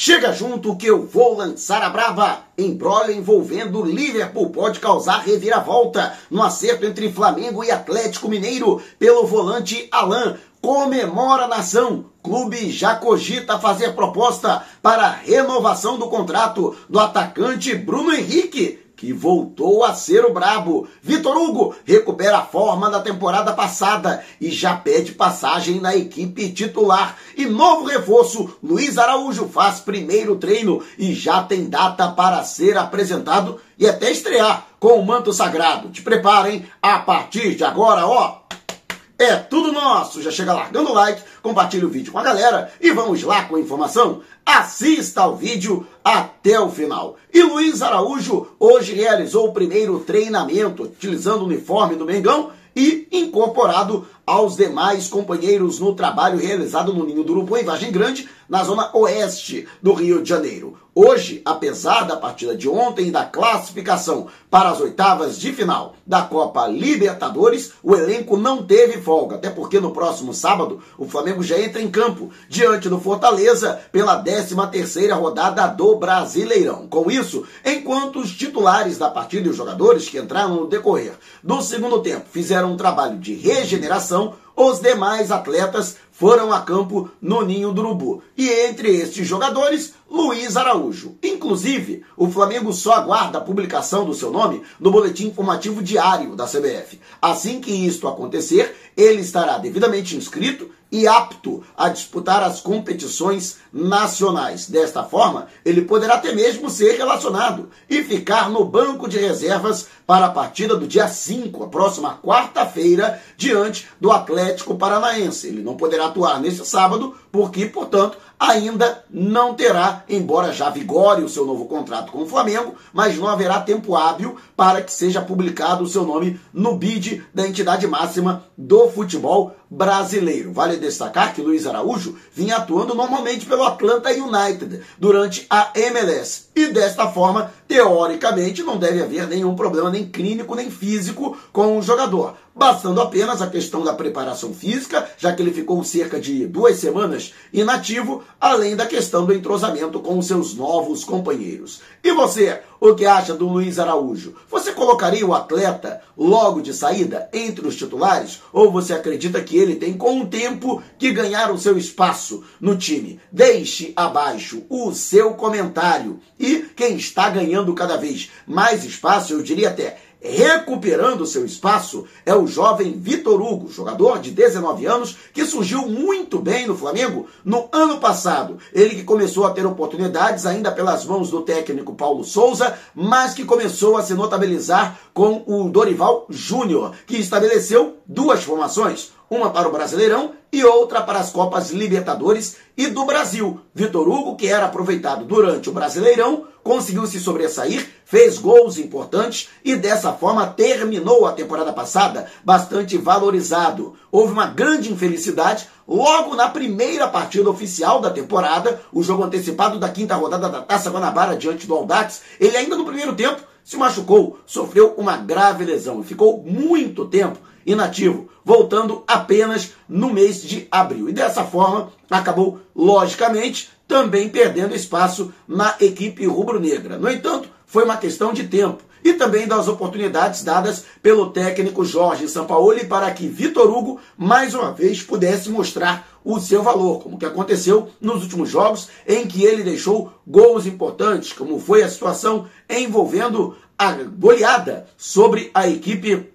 Chega junto que eu vou lançar a brava. Embrolho envolvendo Liverpool pode causar reviravolta no acerto entre Flamengo e Atlético Mineiro pelo volante Alain. Comemora a nação. Clube já cogita fazer proposta para renovação do contrato do atacante Bruno Henrique que voltou a ser o brabo. Vitor Hugo recupera a forma da temporada passada e já pede passagem na equipe titular. E novo reforço, Luiz Araújo faz primeiro treino e já tem data para ser apresentado e até estrear com o manto sagrado. Te preparem a partir de agora, ó. É tudo nosso. Já chega largando o like, compartilha o vídeo com a galera e vamos lá com a informação. Assista ao vídeo até o final. E Luiz Araújo hoje realizou o primeiro treinamento utilizando o uniforme do Mengão e incorporado aos demais companheiros no trabalho realizado no Ninho do Urubu, em Vargem Grande, na zona oeste do Rio de Janeiro. Hoje, apesar da partida de ontem e da classificação para as oitavas de final da Copa Libertadores, o elenco não teve folga, até porque no próximo sábado o Flamengo já entra em campo diante do Fortaleza pela 13ª rodada do Brasileirão. Com isso, enquanto os titulares da partida e os jogadores que entraram no decorrer do segundo tempo fizeram um trabalho de regeneração, os demais atletas foram a campo no Ninho do Urubu. E entre estes jogadores, Luiz Araújo. Inclusive, o Flamengo só aguarda a publicação do seu nome no boletim informativo diário da CBF. Assim que isto acontecer, ele estará devidamente inscrito e apto a disputar as competições nacionais. Desta forma, ele poderá até mesmo ser relacionado e ficar no banco de reservas para a partida do dia 5, a próxima quarta-feira, diante do Atlético Paranaense. Ele não poderá atuar neste sábado, porque, portanto, ainda não terá, embora já vigore o seu novo contrato com o Flamengo, mas não haverá tempo hábil para que seja publicado o seu nome no bid da entidade máxima do futebol brasileiro. Vale destacar que Luiz Araújo vinha atuando normalmente pelo Atlanta United durante a MLS e desta forma, teoricamente, não deve haver nenhum problema nem clínico nem físico com o jogador bastando apenas a questão da preparação física, já que ele ficou cerca de duas semanas inativo, além da questão do entrosamento com os seus novos companheiros. E você, o que acha do Luiz Araújo? Você colocaria o atleta logo de saída entre os titulares? Ou você acredita que ele tem com o tempo que ganhar o seu espaço no time? Deixe abaixo o seu comentário. E quem está ganhando cada vez mais espaço, eu diria até recuperando seu espaço é o jovem Vitor Hugo, jogador de 19 anos que surgiu muito bem no Flamengo no ano passado. Ele que começou a ter oportunidades ainda pelas mãos do técnico Paulo Souza, mas que começou a se notabilizar com o Dorival Júnior, que estabeleceu duas formações, uma para o Brasileirão e outra para as Copas Libertadores e do Brasil. Vitor Hugo, que era aproveitado durante o Brasileirão, conseguiu se sobressair, fez gols importantes e dessa forma terminou a temporada passada bastante valorizado. Houve uma grande infelicidade logo na primeira partida oficial da temporada, o jogo antecipado da quinta rodada da Taça Guanabara diante do Aldax. Ele ainda no primeiro tempo se machucou, sofreu uma grave lesão e ficou muito tempo inativo, voltando apenas no mês de abril. E dessa forma, acabou, logicamente, também perdendo espaço na equipe rubro-negra. No entanto, foi uma questão de tempo e também das oportunidades dadas pelo técnico Jorge Sampaoli para que Vitor Hugo mais uma vez pudesse mostrar o seu valor, como que aconteceu nos últimos jogos em que ele deixou gols importantes, como foi a situação envolvendo a goleada sobre a equipe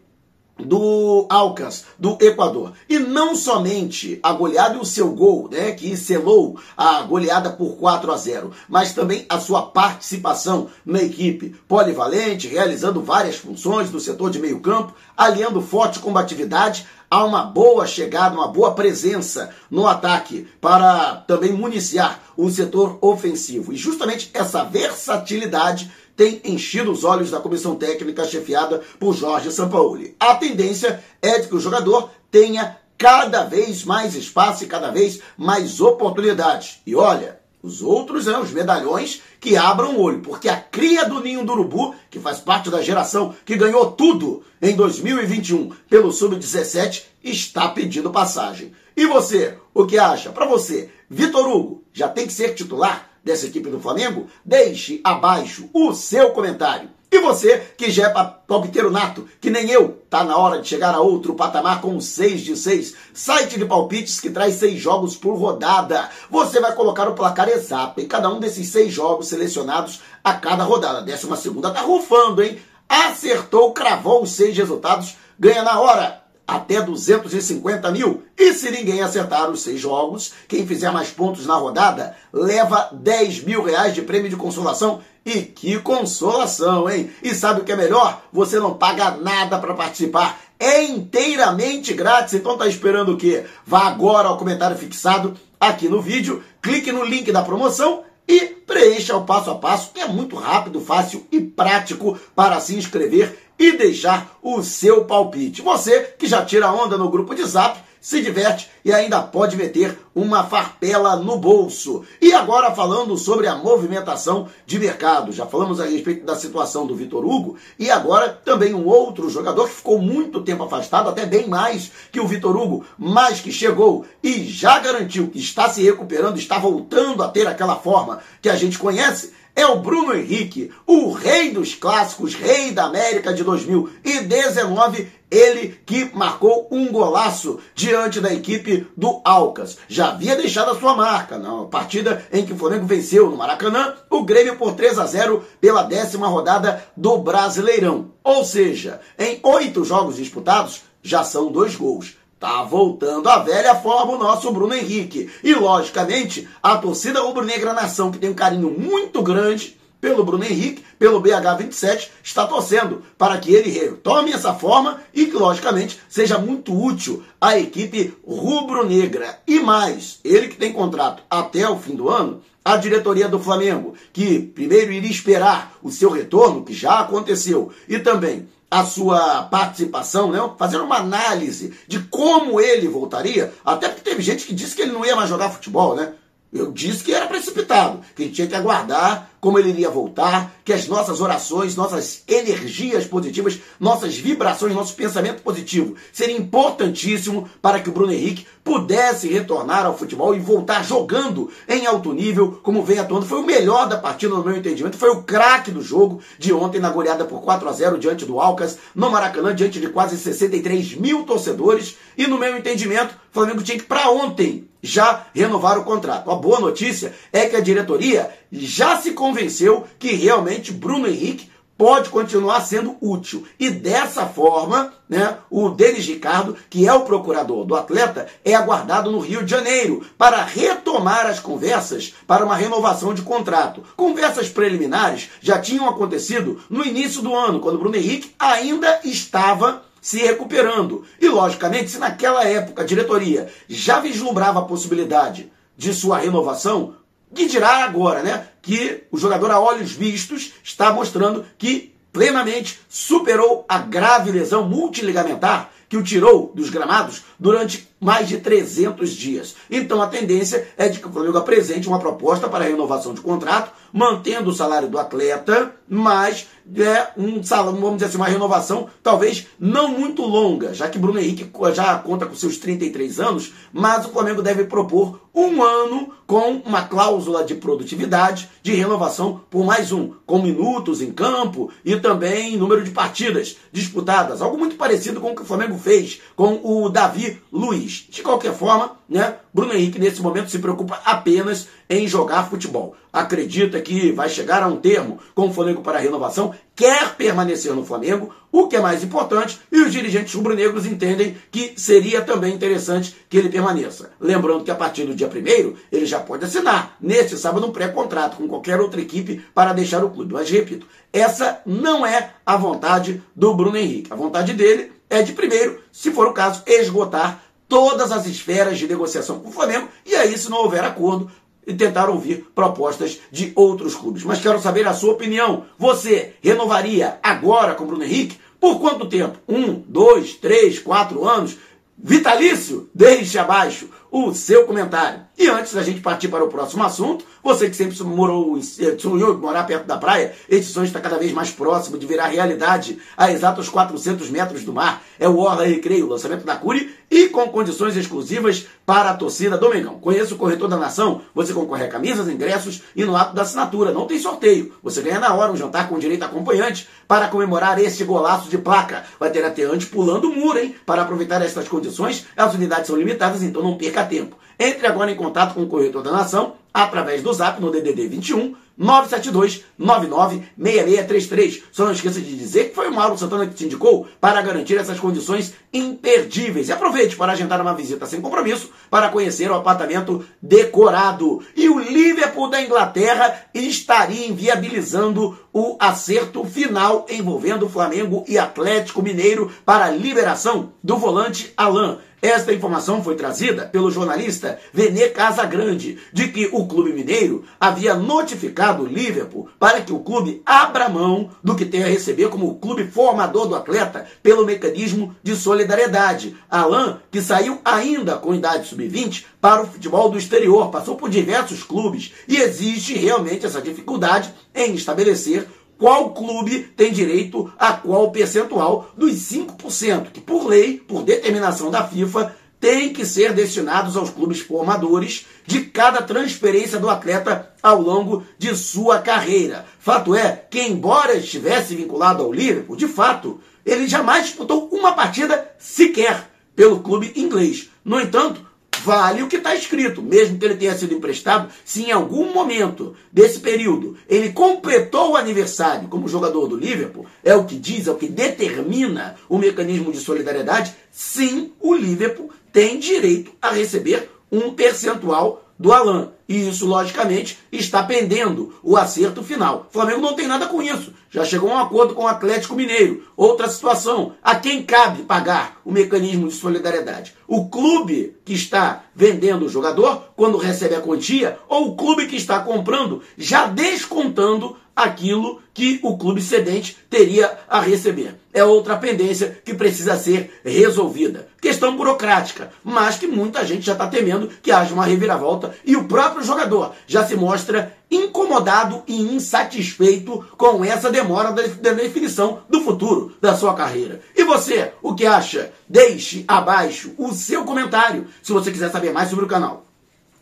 do Alcas, do Equador. E não somente a goleada e o seu gol, né, que selou a goleada por 4 a 0, mas também a sua participação na equipe polivalente, realizando várias funções no setor de meio campo, aliando forte combatividade a uma boa chegada, uma boa presença no ataque para também municiar o setor ofensivo. E justamente essa versatilidade tem enchido os olhos da comissão técnica chefiada por Jorge Sampaoli. A tendência é de que o jogador tenha cada vez mais espaço e cada vez mais oportunidades. E olha, os outros né, os medalhões que abram o olho, porque a cria do Ninho do Urubu, que faz parte da geração que ganhou tudo em 2021 pelo Sub-17, está pedindo passagem. E você, o que acha? Para você, Vitor Hugo já tem que ser titular dessa equipe do Flamengo? Deixe abaixo o seu comentário. E você, que já é palpiteiro nato, que nem eu, tá na hora de chegar a outro patamar com 6 de 6. Site de palpites que traz 6 jogos por rodada. Você vai colocar o placar exato em cada um desses 6 jogos selecionados a cada rodada. Décima segunda tá rufando, hein? Acertou, cravou os 6 resultados, ganha na hora até 250 mil. E se ninguém acertar os seis jogos, quem fizer mais pontos na rodada leva 10 mil reais de prêmio de consolação. E que consolação, hein? E sabe o que é melhor? Você não paga nada para participar. É inteiramente grátis. Então tá esperando o quê? Vá agora ao comentário fixado aqui no vídeo, clique no link da promoção e preencha o passo a passo, que é muito rápido, fácil e prático para se inscrever e deixar o seu palpite. Você que já tira onda no grupo de zap, se diverte e ainda pode meter uma farpela no bolso. E agora falando sobre a movimentação de mercado. Já falamos a respeito da situação do Vitor Hugo e agora também um outro jogador que ficou muito tempo afastado, até bem mais que o Vitor Hugo, mas que chegou e já garantiu que está se recuperando, está voltando a ter aquela forma que a gente conhece é o Bruno Henrique, o rei dos clássicos, rei da América de 2019, ele que marcou um golaço diante da equipe do Alcas. Já havia deixado a sua marca na partida em que o Flamengo venceu no Maracanã o Grêmio por 3 a 0 pela décima rodada do Brasileirão. Ou seja, em oito jogos disputados, já são dois gols. Tá voltando a velha forma o nosso Bruno Henrique. E, logicamente, a torcida rubro-negra nação, que tem um carinho muito grande pelo Bruno Henrique, pelo BH27, está torcendo para que ele retome essa forma e que, logicamente, seja muito útil à equipe rubro-negra. E mais, ele que tem contrato até o fim do ano, a diretoria do Flamengo, que primeiro iria esperar o seu retorno, que já aconteceu, e também a sua participação, né? fazendo uma análise de como ele voltaria, até porque teve gente que disse que ele não ia mais jogar futebol, né? Eu disse que era precipitado, que a gente tinha que aguardar como ele iria voltar, que as nossas orações, nossas energias positivas, nossas vibrações, nosso pensamento positivo seria importantíssimo para que o Bruno Henrique pudesse retornar ao futebol e voltar jogando em alto nível, como vem atuando. Foi o melhor da partida, no meu entendimento, foi o craque do jogo de ontem na goleada por 4 a 0 diante do Alcas, no Maracanã, diante de quase 63 mil torcedores. E no meu entendimento, o Flamengo tinha que para ontem já renovar o contrato. A boa notícia é que a diretoria já se convenceu que realmente Bruno Henrique pode continuar sendo útil. E dessa forma, né, o Denis Ricardo, que é o procurador do atleta, é aguardado no Rio de Janeiro para retomar as conversas para uma renovação de contrato. Conversas preliminares já tinham acontecido no início do ano, quando Bruno Henrique ainda estava se recuperando. E, logicamente, se naquela época a diretoria já vislumbrava a possibilidade de sua renovação, que dirá agora, né? Que o jogador a olhos vistos está mostrando que plenamente superou a grave lesão multiligamentar que o tirou dos gramados durante mais de 300 dias. Então a tendência é de que o Flamengo apresente uma proposta para renovação de contrato, mantendo o salário do atleta, mas é um salário, vamos dizer assim, uma renovação talvez não muito longa, já que Bruno Henrique já conta com seus 33 anos, mas o Flamengo deve propor um ano com uma cláusula de produtividade de renovação por mais um, com minutos em campo e também número de partidas disputadas, algo muito parecido com o que o Flamengo fez com o Davi Luiz. De qualquer forma, né, Bruno Henrique nesse momento se preocupa apenas em jogar futebol. Acredita que vai chegar a um termo com o Flamengo para a renovação, quer permanecer no Flamengo, o que é mais importante, e os dirigentes rubro-negros entendem que seria também interessante que ele permaneça. Lembrando que a partir do dia 1 ele já pode assinar, neste sábado, um pré-contrato com qualquer outra equipe para deixar o clube. Mas repito, essa não é a vontade do Bruno Henrique. A vontade dele é de primeiro, se for o caso, esgotar todas as esferas de negociação com o Flamengo e aí, se não houver acordo, e tentar ouvir propostas de outros clubes. Mas quero saber a sua opinião. Você renovaria agora com o Bruno Henrique? Por quanto tempo? Um, dois, três, quatro anos? Vitalício? Deixe abaixo o seu comentário. E antes da gente partir para o próximo assunto, você que sempre morou, eh, sonhou morar perto da praia, esse sonho está cada vez mais próximo de virar realidade a exatos 400 metros do mar. É o Orla Recreio, lançamento da Curi e com condições exclusivas para a torcida do Mengão. Conheça o Corretor da Nação, você concorre a camisas, ingressos e no ato da assinatura. Não tem sorteio. Você ganha na hora um jantar com direito a acompanhante para comemorar este golaço de placa. Vai ter até antes pulando o muro, hein? Para aproveitar estas condições, as unidades são limitadas, então não perca tempo. Entre agora em contato com o Corretor da Nação através do zap no DDD 21 972 996633. Só não esqueça de dizer que foi o Mauro Santana que te indicou para garantir essas condições imperdíveis. E aproveite para agendar uma visita sem compromisso para conhecer o apartamento decorado. E o Liverpool da Inglaterra estaria inviabilizando o acerto final envolvendo Flamengo e Atlético Mineiro para a liberação do volante Alain. Esta informação foi trazida pelo jornalista Vene Casagrande, de que o Clube Mineiro havia notificado o Liverpool para que o clube abra mão do que tem a receber como clube formador do atleta pelo mecanismo de solidariedade. Alain, que saiu ainda com idade sub-20 para o futebol do exterior, passou por diversos clubes e existe realmente essa dificuldade em estabelecer qual clube tem direito a qual percentual dos 5%, que por lei, por determinação da FIFA, tem que ser destinados aos clubes formadores de cada transferência do atleta ao longo de sua carreira. Fato é que, embora estivesse vinculado ao Liverpool, de fato, ele jamais disputou uma partida sequer pelo clube inglês. No entanto, vale o que está escrito, mesmo que ele tenha sido emprestado, se em algum momento desse período ele completou o aniversário como jogador do Liverpool, é o que diz, é o que determina o mecanismo de solidariedade, sim, o Liverpool tem direito a receber um percentual do Alan. E isso, logicamente, está pendendo o acerto final. O Flamengo não tem nada com isso. Já chegou a um acordo com o Atlético Mineiro. Outra situação: a quem cabe pagar o mecanismo de solidariedade? O clube que está vendendo o jogador quando recebe a quantia ou o clube que está comprando, já descontando aquilo que o clube cedente teria a receber. É outra pendência que precisa ser resolvida. Questão burocrática, mas que muita gente já está temendo que haja uma reviravolta e o próprio jogador já se mostra incomodado e insatisfeito com essa demora da definição do futuro da sua carreira. E você, o que acha? Deixe abaixo o seu comentário se você quiser saber mais sobre o canal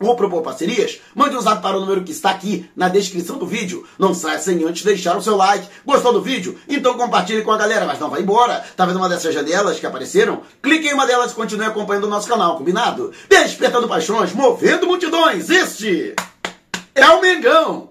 ou propor parcerias, mande um zap para o número que está aqui na descrição do vídeo. Não saia sem antes deixar o seu like. Gostou do vídeo? Então compartilhe com a galera, mas não vai embora. Tá vendo uma dessas janelas que apareceram? Clique em uma delas e continue acompanhando o nosso canal, combinado? Despertando paixões, movendo multidões. Este é o Mengão.